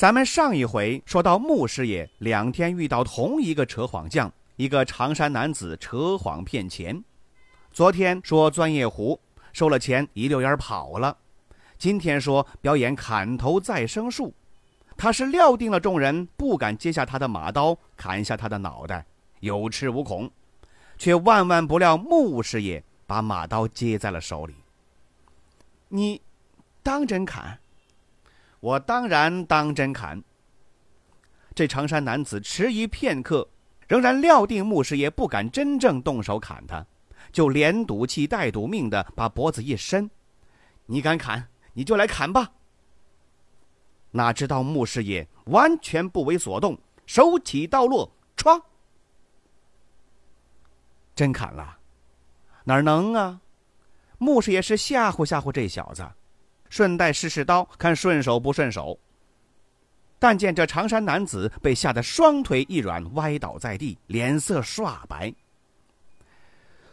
咱们上一回说到，穆师爷两天遇到同一个扯谎匠，一个长衫男子扯谎骗钱。昨天说钻夜壶，收了钱一溜烟跑了；今天说表演砍头再生术，他是料定了众人不敢接下他的马刀砍下他的脑袋，有恃无恐，却万万不料穆师爷把马刀接在了手里。你当真砍？我当然当真砍。这长衫男子迟疑片刻，仍然料定穆师爷不敢真正动手砍他，就连赌气带赌命的把脖子一伸：“你敢砍，你就来砍吧。”哪知道穆师爷完全不为所动，手起刀落，唰，真砍了。哪能啊？穆师爷是吓唬吓唬这小子。顺带试试刀，看顺手不顺手。但见这长衫男子被吓得双腿一软，歪倒在地，脸色刷白。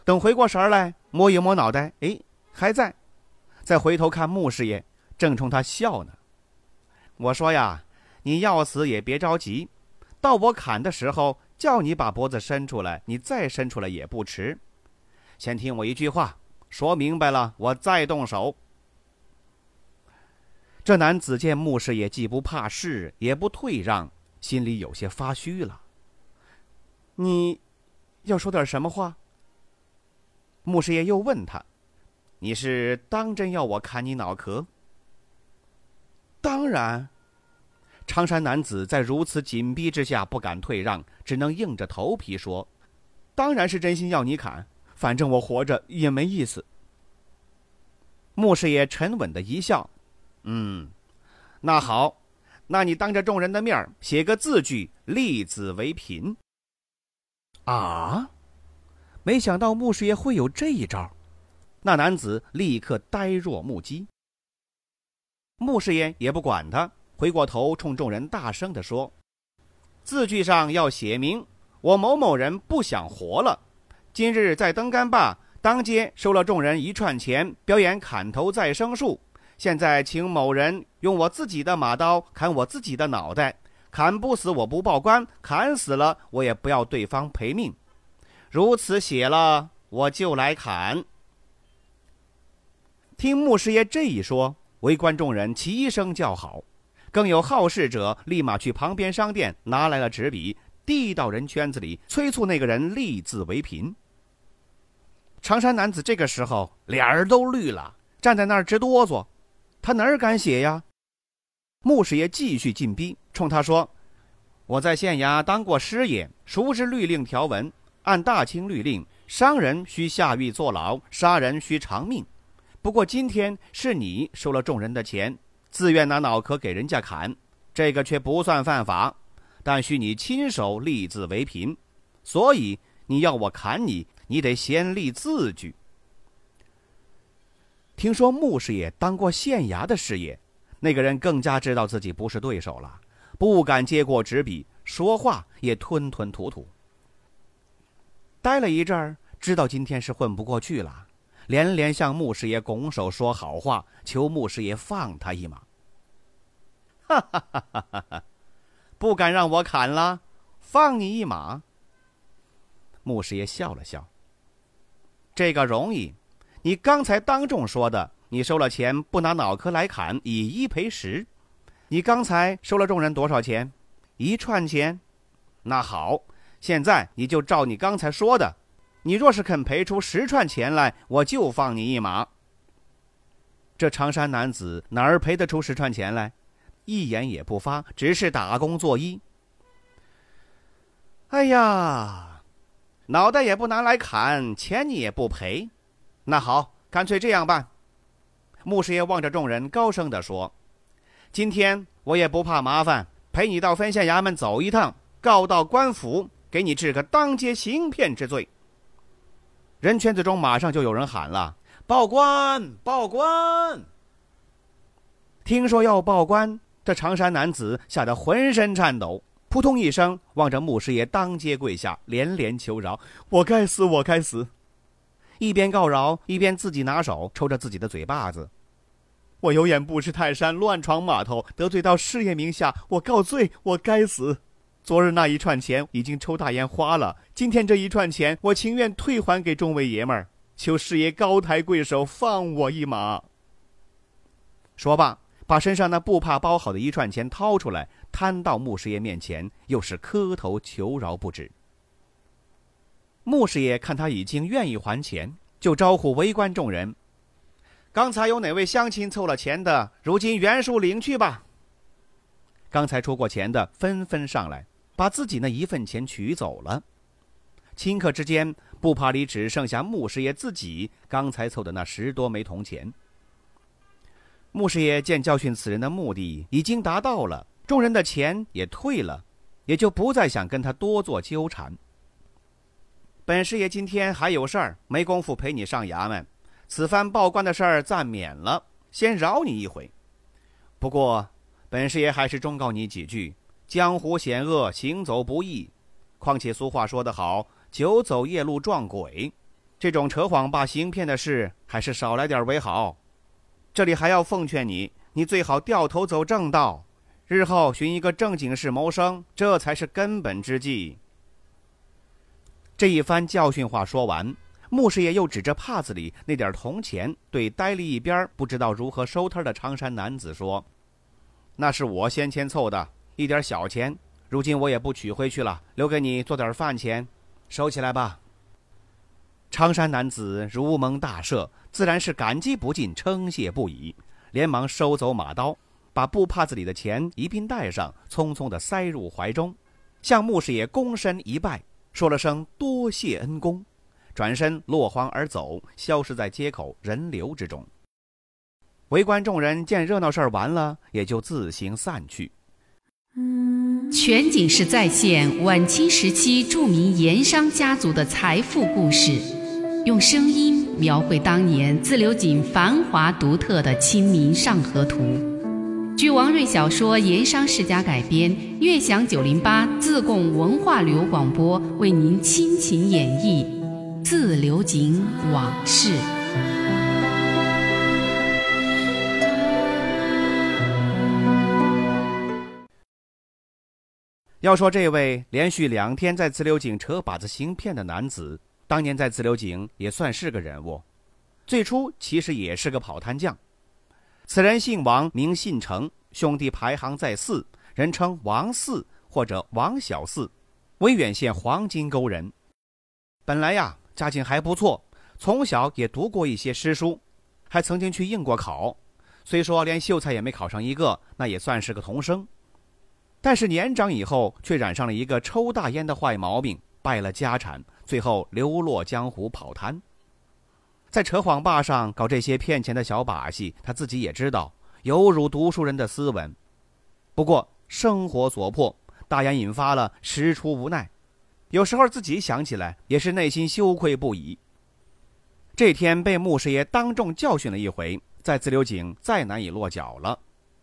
等回过神来，摸一摸脑袋，哎，还在。再回头看穆师爷，正冲他笑呢。我说呀，你要死也别着急，到我砍的时候，叫你把脖子伸出来，你再伸出来也不迟。先听我一句话，说明白了，我再动手。这男子见穆师爷既不怕事，也不退让，心里有些发虚了。你，要说点什么话？穆师爷又问他：“你是当真要我砍你脑壳？”当然。长衫男子在如此紧逼之下不敢退让，只能硬着头皮说：“当然是真心要你砍，反正我活着也没意思。”穆师爷沉稳的一笑。嗯，那好，那你当着众人的面写个字据，立子为凭。啊！没想到穆师爷会有这一招，那男子立刻呆若木鸡。穆师爷也不管他，回过头冲众人大声的说：“字据上要写明，我某某人不想活了，今日在登干坝当街收了众人一串钱，表演砍头再生树。”现在请某人用我自己的马刀砍我自己的脑袋，砍不死我不报官，砍死了我也不要对方赔命。如此写了，我就来砍。听穆师爷这一说，围观众人齐声叫好，更有好事者立马去旁边商店拿来了纸笔，递到人圈子里，催促那个人立字为凭。长衫男子这个时候脸儿都绿了，站在那儿直哆嗦。他哪儿敢写呀？穆师爷继续进逼，冲他说：“我在县衙当过师爷，熟知律令条文。按大清律令，伤人需下狱坐牢，杀人需偿命。不过今天是你收了众人的钱，自愿拿脑壳给人家砍，这个却不算犯法，但需你亲手立字为凭。所以你要我砍你，你得先立字据。”听说穆师爷当过县衙的师爷，那个人更加知道自己不是对手了，不敢接过纸笔，说话也吞吞吐吐。待了一阵儿，知道今天是混不过去了，连连向穆师爷拱手说好话，求穆师爷放他一马。哈哈哈哈哈哈！不敢让我砍了，放你一马。穆师爷笑了笑。这个容易。你刚才当众说的，你收了钱不拿脑壳来砍，以一赔十。你刚才收了众人多少钱？一串钱。那好，现在你就照你刚才说的，你若是肯赔出十串钱来，我就放你一马。这长衫男子哪儿赔得出十串钱来？一言也不发，只是打工作揖。哎呀，脑袋也不拿来砍，钱你也不赔。那好，干脆这样办。穆师爷望着众人，高声地说：“今天我也不怕麻烦，陪你到分县衙门走一趟，告到官府，给你治个当街行骗之罪。人圈子中马上就有人喊了：“报官！报官！”听说要报官，这长衫男子吓得浑身颤抖，扑通一声望着穆师爷当街跪下，连连求饶：“我该死，我该死！”一边告饶，一边自己拿手抽着自己的嘴巴子。我有眼不识泰山，乱闯码头，得罪到师爷名下，我告罪，我该死。昨日那一串钱已经抽大烟花了，今天这一串钱，我情愿退还给众位爷们儿，求师爷高抬贵手，放我一马。说罢，把身上那布帕包好的一串钱掏出来，摊到穆师爷面前，又是磕头求饶不止。穆师爷看他已经愿意还钱，就招呼围观众人。刚才有哪位乡亲凑了钱的？如今原数领去吧。刚才出过钱的纷纷上来，把自己那一份钱取走了。顷刻之间，布帕里只剩下穆师爷自己刚才凑的那十多枚铜钱。穆师爷见教训此人的目的已经达到了，众人的钱也退了，也就不再想跟他多做纠缠。本师爷今天还有事儿，没工夫陪你上衙门。此番报官的事儿暂免了，先饶你一回。不过，本师爷还是忠告你几句：江湖险恶，行走不易。况且俗话说得好，“久走夜路撞鬼”，这种扯谎把行骗的事，还是少来点为好。这里还要奉劝你，你最好掉头走正道，日后寻一个正经事谋生，这才是根本之计。这一番教训话说完。穆师爷又指着帕子里那点铜钱，对呆立一边不知道如何收摊的长衫男子说：“那是我先前凑的一点小钱，如今我也不取回去了，留给你做点饭钱，收起来吧。”长衫男子如蒙大赦，自然是感激不尽，称谢不已，连忙收走马刀，把布帕子里的钱一并带上，匆匆地塞入怀中，向穆师爷躬身一拜，说了声多谢恩公。转身落荒而走，消失在街口人流之中。围观众人见热闹事儿完了，也就自行散去。全景式再现晚清时期著名盐商家族的财富故事，用声音描绘当年自流井繁华独特的《清明上河图》。据王瑞小说《盐商世家》改编，悦享九零八自贡文化旅游广播为您倾情演绎。自流井往事。要说这位连续两天在自流井扯把子行骗的男子，当年在自流井也算是个人物。最初其实也是个跑摊匠。此人姓王，名信成，兄弟排行在四，人称王四或者王小四，威远县黄金沟人。本来呀。家境还不错，从小也读过一些诗书，还曾经去应过考。虽说连秀才也没考上一个，那也算是个童生。但是年长以后，却染上了一个抽大烟的坏毛病，败了家产，最后流落江湖跑摊。在扯谎坝上搞这些骗钱的小把戏，他自己也知道，有辱读书人的斯文。不过生活所迫，大烟引发了，实出无奈。有时候自己想起来也是内心羞愧不已。这天被穆师爷当众教训了一回，在自流井再难以落脚了。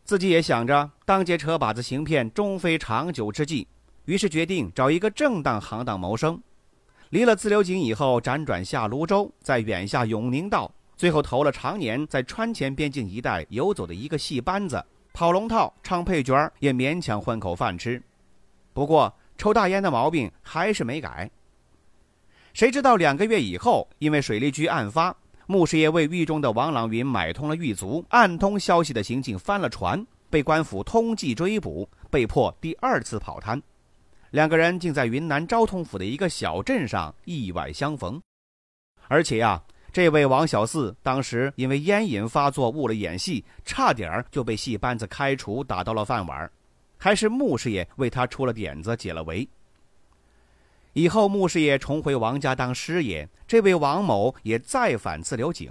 自己也想着当街扯把子行骗终非长久之计，于是决定找一个正当行当谋生。离了自流井以后，辗转下泸州，在远下永宁道，最后投了常年在川黔边境一带游走的一个戏班子，跑龙套、唱配角也勉强混口饭吃。不过。抽大烟的毛病还是没改。谁知道两个月以后，因为水利局案发，穆师爷为狱中的王朗云买通了狱卒，暗通消息的行径翻了船，被官府通缉追捕，被迫第二次跑滩。两个人竟在云南昭通府的一个小镇上意外相逢。而且呀，这位王小四当时因为烟瘾发作误了演戏，差点就被戏班子开除，打到了饭碗。还是穆师爷为他出了点子，解了围。以后穆师爷重回王家当师爷，这位王某也再返自流井，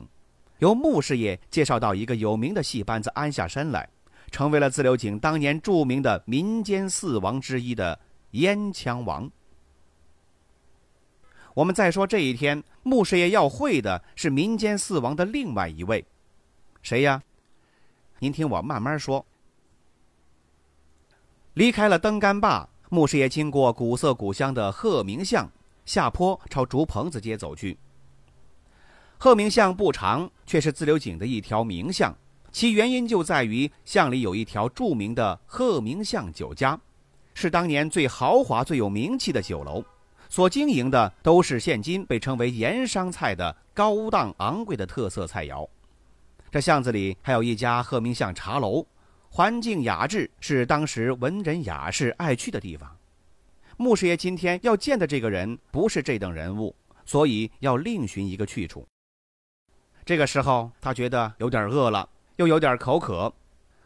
由穆师爷介绍到一个有名的戏班子安下身来，成为了自流井当年著名的民间四王之一的烟枪王。我们再说这一天，穆师爷要会的是民间四王的另外一位，谁呀？您听我慢慢说。离开了登干坝，穆师爷经过古色古香的鹤鸣巷，下坡朝竹棚子街走去。鹤鸣巷不长，却是自流井的一条名巷，其原因就在于巷里有一条著名的鹤鸣巷酒家，是当年最豪华、最有名气的酒楼。所经营的都是现今被称为盐商菜的高档昂贵的特色菜肴。这巷子里还有一家鹤鸣巷茶楼，环境雅致，是当时文人雅士爱去的地方。穆师爷今天要见的这个人不是这等人物，所以要另寻一个去处。这个时候，他觉得有点饿了，又有点口渴，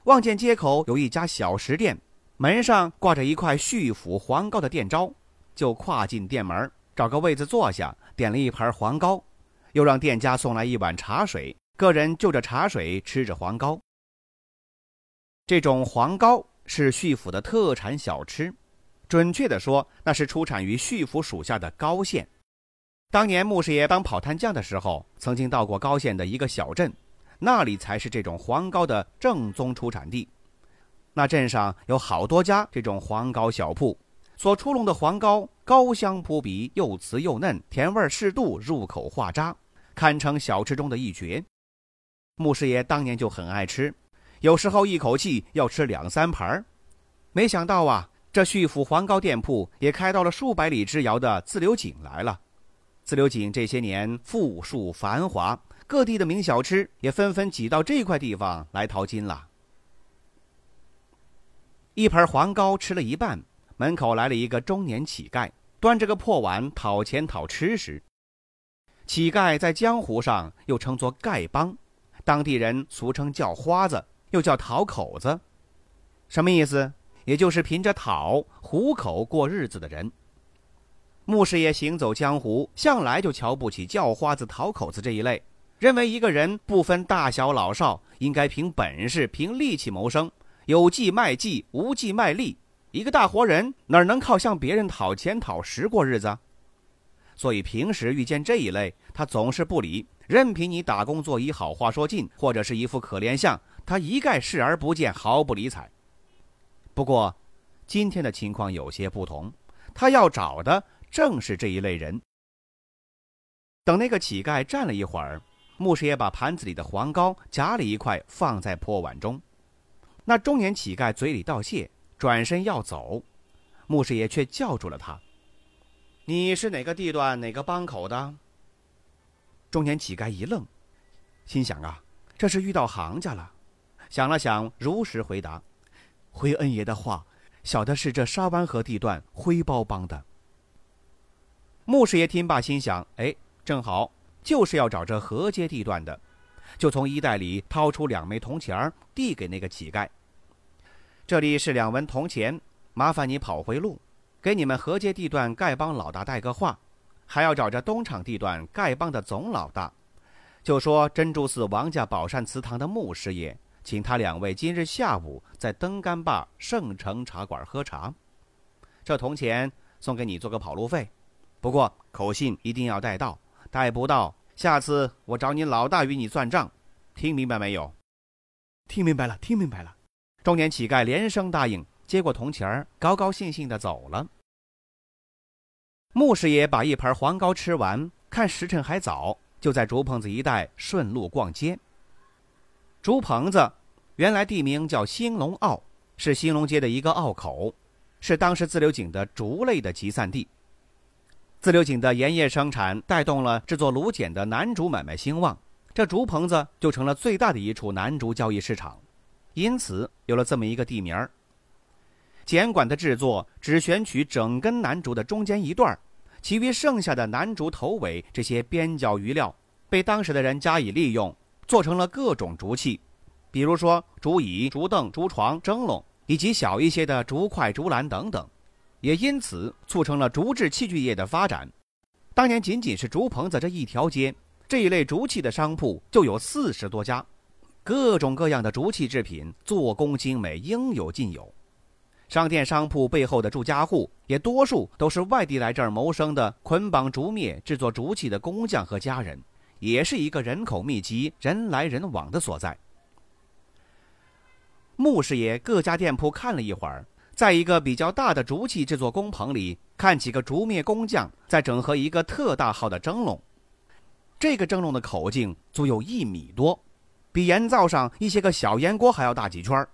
望见街口有一家小食店，门上挂着一块旭府黄糕的店招。就跨进店门，找个位子坐下，点了一盘黄糕，又让店家送来一碗茶水，个人就着茶水吃着黄糕。这种黄糕是旭府的特产小吃，准确的说，那是出产于旭府属下的高县。当年穆师爷当跑摊匠的时候，曾经到过高县的一个小镇，那里才是这种黄糕的正宗出产地。那镇上有好多家这种黄糕小铺。所出笼的黄糕高香扑鼻，又瓷又嫩，甜味适度，入口化渣，堪称小吃中的一绝。穆师爷当年就很爱吃，有时候一口气要吃两三盘没想到啊，这旭府黄糕店铺也开到了数百里之遥的自流井来了。自流井这些年富庶繁华，各地的名小吃也纷纷挤到这块地方来淘金了。一盘黄糕吃了一半。门口来了一个中年乞丐，端着个破碗讨钱讨吃时。乞丐在江湖上又称作丐帮，当地人俗称叫花子，又叫讨口子，什么意思？也就是凭着讨糊口过日子的人。穆师爷行走江湖，向来就瞧不起叫花子、讨口子这一类，认为一个人不分大小老少，应该凭本事、凭力气谋生，有计卖计，无计卖力。一个大活人哪能靠向别人讨钱讨食过日子？所以平时遇见这一类，他总是不理，任凭你打工作揖、好话说尽，或者是一副可怜相，他一概视而不见，毫不理睬。不过，今天的情况有些不同，他要找的正是这一类人。等那个乞丐站了一会儿，牧师爷把盘子里的黄糕夹了一块放在破碗中，那中年乞丐嘴里道谢。转身要走，穆师爷却叫住了他：“你是哪个地段哪个帮口的？”中年乞丐一愣，心想：“啊，这是遇到行家了。”想了想，如实回答：“回恩爷的话，小的是这沙湾河地段灰包帮的。”穆师爷听罢，心想：“哎，正好就是要找这河街地段的。”就从衣袋里掏出两枚铜钱递给那个乞丐。这里是两文铜钱，麻烦你跑回路，给你们河街地段丐帮老大带个话，还要找着东厂地段丐帮的总老大，就说珍珠寺王家宝善祠堂的穆师爷，请他两位今日下午在登干坝圣城茶馆喝茶。这铜钱送给你做个跑路费，不过口信一定要带到，带不到，下次我找你老大与你算账，听明白没有？听明白了，听明白了。中年乞丐连声答应，接过铜钱儿，高高兴兴的走了。穆师爷把一盘黄糕吃完，看时辰还早，就在竹棚子一带顺路逛街。竹棚子原来地名叫兴隆坳，是兴隆街的一个坳口，是当时自流井的竹类的集散地。自流井的盐业生产带动了制作芦碱的南竹买卖兴旺，这竹棚子就成了最大的一处南竹交易市场。因此有了这么一个地名儿。碱管的制作只选取整根楠竹的中间一段其余剩下的楠竹头尾这些边角余料，被当时的人加以利用，做成了各种竹器，比如说竹椅、竹凳、竹床、蒸笼，以及小一些的竹筷、竹篮等等，也因此促成了竹制器具业的发展。当年仅仅是竹棚子这一条街，这一类竹器的商铺就有四十多家。各种各样的竹器制品，做工精美，应有尽有。商店商铺背后的住家户，也多数都是外地来这儿谋生的捆绑竹篾、制作竹器的工匠和家人，也是一个人口密集、人来人往的所在。穆师爷各家店铺看了一会儿，在一个比较大的竹器制作工棚里，看几个竹篾工匠在整合一个特大号的蒸笼。这个蒸笼的口径足有一米多，比盐灶上一些个小盐锅还要大几圈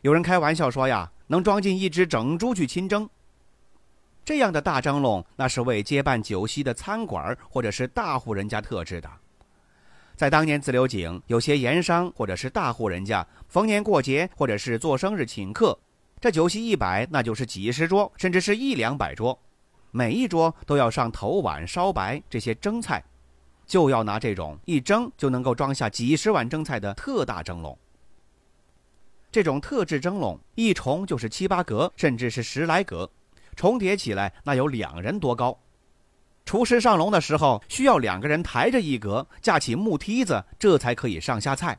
有人开玩笑说呀。能装进一只整猪去清蒸。这样的大蒸笼，那是为接办酒席的餐馆或者是大户人家特制的。在当年自流井，有些盐商或者是大户人家，逢年过节或者是做生日请客，这酒席一摆，那就是几十桌，甚至是一两百桌，每一桌都要上头碗、烧白这些蒸菜，就要拿这种一蒸就能够装下几十碗蒸菜的特大蒸笼。这种特制蒸笼一重就是七八格，甚至是十来格，重叠起来那有两人多高。厨师上笼的时候，需要两个人抬着一格，架起木梯子，这才可以上下菜。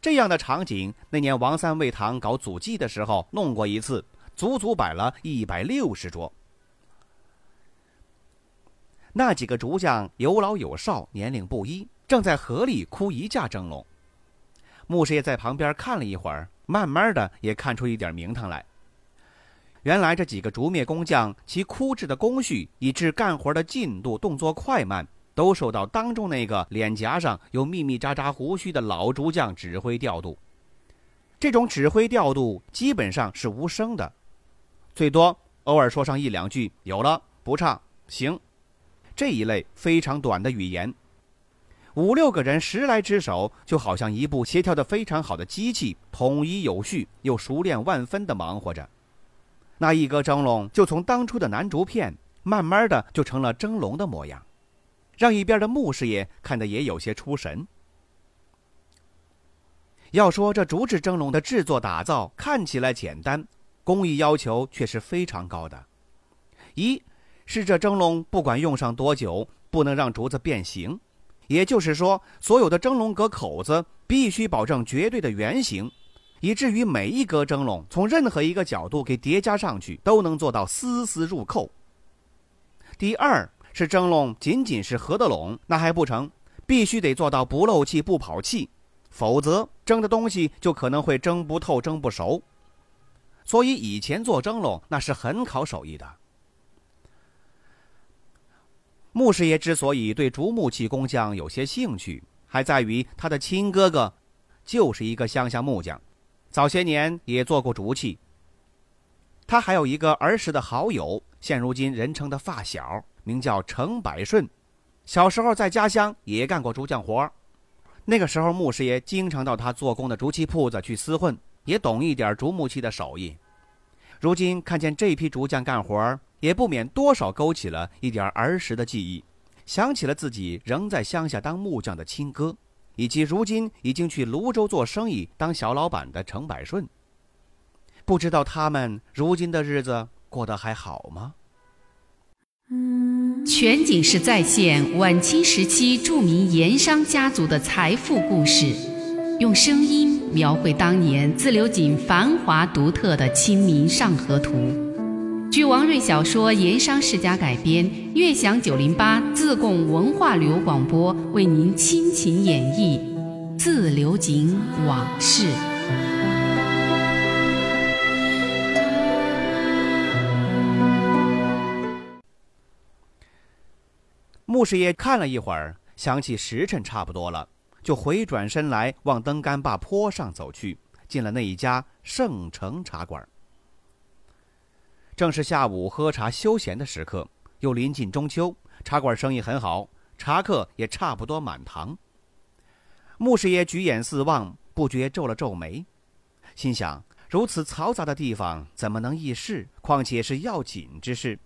这样的场景，那年王三味堂搞祖祭的时候弄过一次，足足摆了一百六十桌。那几个竹匠有老有少，年龄不一，正在河里哭一架蒸笼。牧师爷在旁边看了一会儿，慢慢的也看出一点名堂来。原来这几个竹篾工匠，其枯制的工序以致干活的进度、动作快慢，都受到当中那个脸颊上有密密扎扎胡须的老竹匠指挥调度。这种指挥调度基本上是无声的，最多偶尔说上一两句“有了，不唱，行”这一类非常短的语言。五六个人十来只手，就好像一部协调的非常好的机器，统一有序又熟练万分的忙活着。那一格蒸笼就从当初的南竹片，慢慢的就成了蒸笼的模样，让一边的穆师爷看得也有些出神。要说这竹制蒸笼的制作打造看起来简单，工艺要求却是非常高的。一是这蒸笼不管用上多久，不能让竹子变形。也就是说，所有的蒸笼格口子必须保证绝对的圆形，以至于每一格蒸笼从任何一个角度给叠加上去，都能做到丝丝入扣。第二是蒸笼仅仅是合得拢那还不成，必须得做到不漏气不跑气，否则蒸的东西就可能会蒸不透、蒸不熟。所以以前做蒸笼那是很考手艺的。穆师爷之所以对竹木器工匠有些兴趣，还在于他的亲哥哥就是一个乡下木匠，早些年也做过竹器。他还有一个儿时的好友，现如今人称的发小，名叫程百顺，小时候在家乡也干过竹匠活那个时候，穆师爷经常到他做工的竹器铺子去厮混，也懂一点竹木器的手艺。如今看见这批竹匠干活儿也不免多少勾起了一点儿时的记忆，想起了自己仍在乡下当木匠的亲哥，以及如今已经去泸州做生意当小老板的程百顺。不知道他们如今的日子过得还好吗？全景式再现晚清时期著名盐商家族的财富故事，用声音描绘当年自流井繁华独特的《清明上河图》。据王瑞小说《盐商世家》改编，悦享九零八自贡文化旅游广播为您倾情演绎《自流井往事》。穆师爷看了一会儿，想起时辰差不多了，就回转身来往登干坝坡上走去，进了那一家圣城茶馆。正是下午喝茶休闲的时刻，又临近中秋，茶馆生意很好，茶客也差不多满堂。穆师爷举眼四望，不觉皱了皱眉，心想：如此嘈杂的地方，怎么能议事？况且是要紧之事。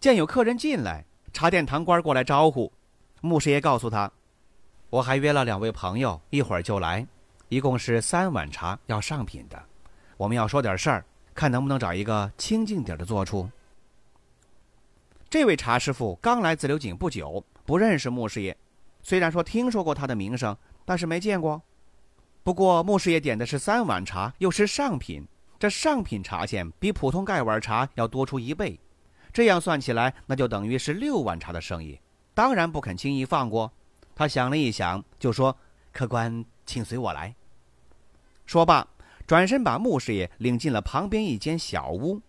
见有客人进来，茶店堂官过来招呼，穆师爷告诉他：“我还约了两位朋友，一会儿就来，一共是三碗茶要上品的，我们要说点事儿。”看能不能找一个清静点的坐处。这位茶师傅刚来自流井不久，不认识穆师爷。虽然说听说过他的名声，但是没见过。不过穆师爷点的是三碗茶，又是上品，这上品茶钱比普通盖碗茶要多出一倍，这样算起来，那就等于是六碗茶的生意，当然不肯轻易放过。他想了一想，就说：“客官，请随我来。”说罢，转身把穆师爷领进了旁边一间小屋，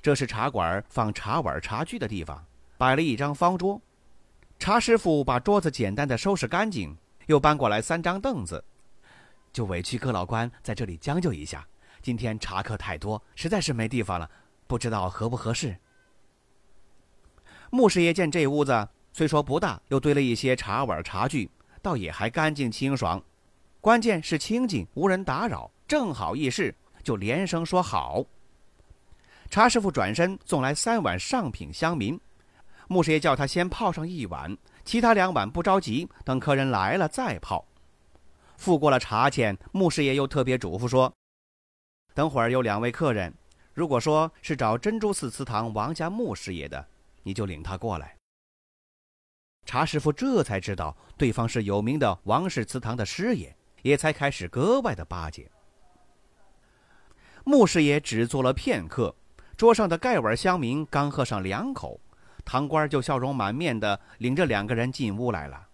这是茶馆放茶碗茶具的地方，摆了一张方桌。茶师傅把桌子简单的收拾干净，又搬过来三张凳子。就委屈各老官在这里将就一下，今天茶客太多，实在是没地方了，不知道合不合适。穆师爷见这屋子虽说不大，又堆了一些茶碗茶具，倒也还干净清爽，关键是清静，无人打扰，正好议事，就连声说好。茶师傅转身送来三碗上品香茗，穆师爷叫他先泡上一碗，其他两碗不着急，等客人来了再泡。付过了茶钱，穆师爷又特别嘱咐说：“等会儿有两位客人，如果说是找珍珠寺祠堂王家穆师爷的，你就领他过来。”茶师傅这才知道对方是有名的王氏祠堂的师爷，也才开始格外的巴结。穆师爷只坐了片刻，桌上的盖碗香茗刚喝上两口，堂官就笑容满面的领着两个人进屋来了。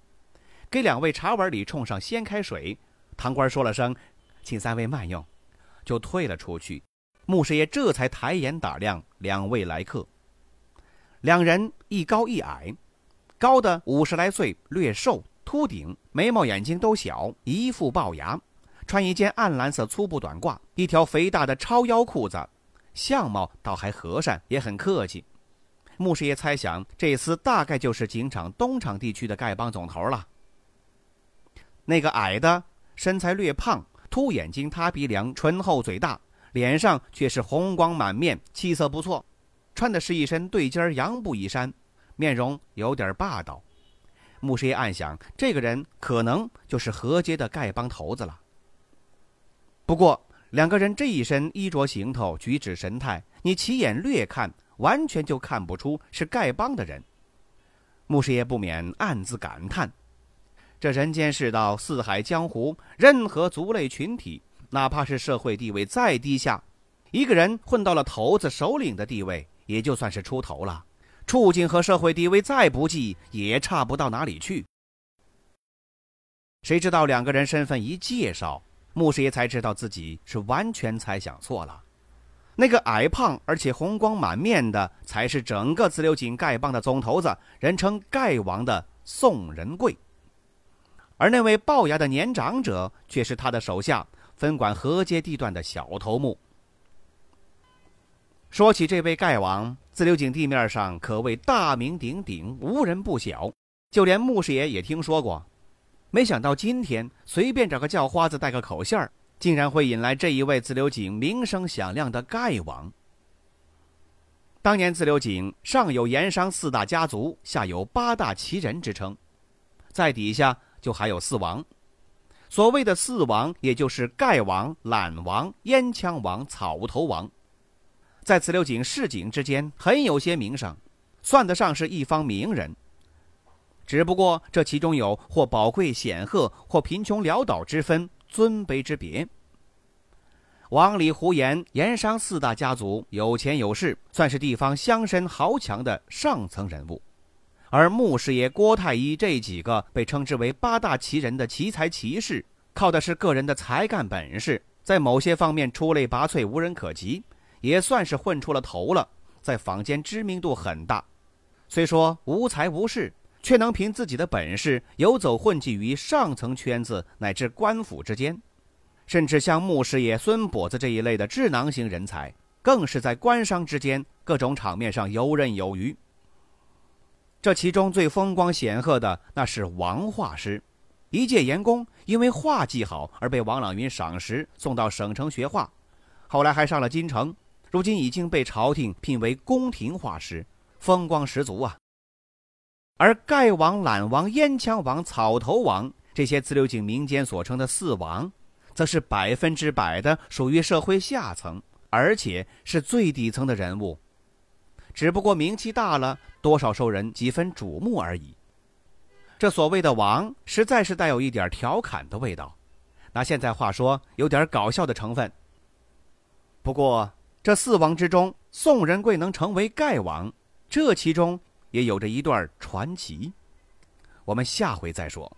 给两位茶碗里冲上鲜开水，堂官说了声“请三位慢用”，就退了出去。穆师爷这才抬眼打量两位来客。两人一高一矮，高的五十来岁，略瘦，秃顶，眉毛眼睛都小，一副龅牙，穿一件暗蓝色粗布短褂，一条肥大的超腰裤子，相貌倒还和善，也很客气。穆师爷猜想，这厮大概就是警场东厂地区的丐帮总头了。那个矮的身材略胖，凸眼睛、塌鼻梁，唇厚嘴大，脸上却是红光满面，气色不错。穿的是一身对襟洋布衣衫，面容有点霸道。穆师爷暗想，这个人可能就是河街的丐帮头子了。不过，两个人这一身衣着行头、举止神态，你起眼略看，完全就看不出是丐帮的人。穆师爷不免暗自感叹。这人间世道，四海江湖，任何族类群体，哪怕是社会地位再低下，一个人混到了头子、首领的地位，也就算是出头了。处境和社会地位再不济，也差不到哪里去。谁知道两个人身份一介绍，穆师爷才知道自己是完全猜想错了。那个矮胖而且红光满面的，才是整个自流井丐帮的总头子，人称丐王的宋仁贵。而那位龅牙的年长者，却是他的手下，分管河街地段的小头目。说起这位丐王，自流井地面上可谓大名鼎鼎，无人不晓，就连穆师爷也听说过。没想到今天随便找个叫花子带个口信儿，竟然会引来这一位自流井名声响亮的丐王。当年自流井上有盐商四大家族，下有八大奇人之称，在底下。就还有四王，所谓的四王，也就是盖王、懒王、烟枪王、草头王，在自流井市井之间很有些名声，算得上是一方名人。只不过这其中有或宝贵显赫，或贫穷潦倒之分，尊卑之别。王李胡言盐商四大家族有钱有势，算是地方乡绅豪强的上层人物。而穆师爷、郭太医这几个被称之为八大奇人的奇才奇士，靠的是个人的才干本事，在某些方面出类拔萃、无人可及，也算是混出了头了，在坊间知名度很大。虽说无才无势，却能凭自己的本事游走混迹于上层圈子乃至官府之间，甚至像穆师爷、孙跛子这一类的智囊型人才，更是在官商之间各种场面上游刃有余。这其中最风光显赫的，那是王画师，一介盐工，因为画技好而被王朗云赏识，送到省城学画，后来还上了京城，如今已经被朝廷聘为宫廷画师，风光十足啊。而盖王、懒王、烟枪王、草头王这些自流井民间所称的四王，则是百分之百的属于社会下层，而且是最底层的人物。只不过名气大了，多少受人几分瞩目而已。这这所谓的王，实在是带有一点调侃的味道，拿现在话说，有点搞笑的成分。不过，这四王之中，宋仁贵能成为盖王，这其中也有着一段传奇。我们下回再说。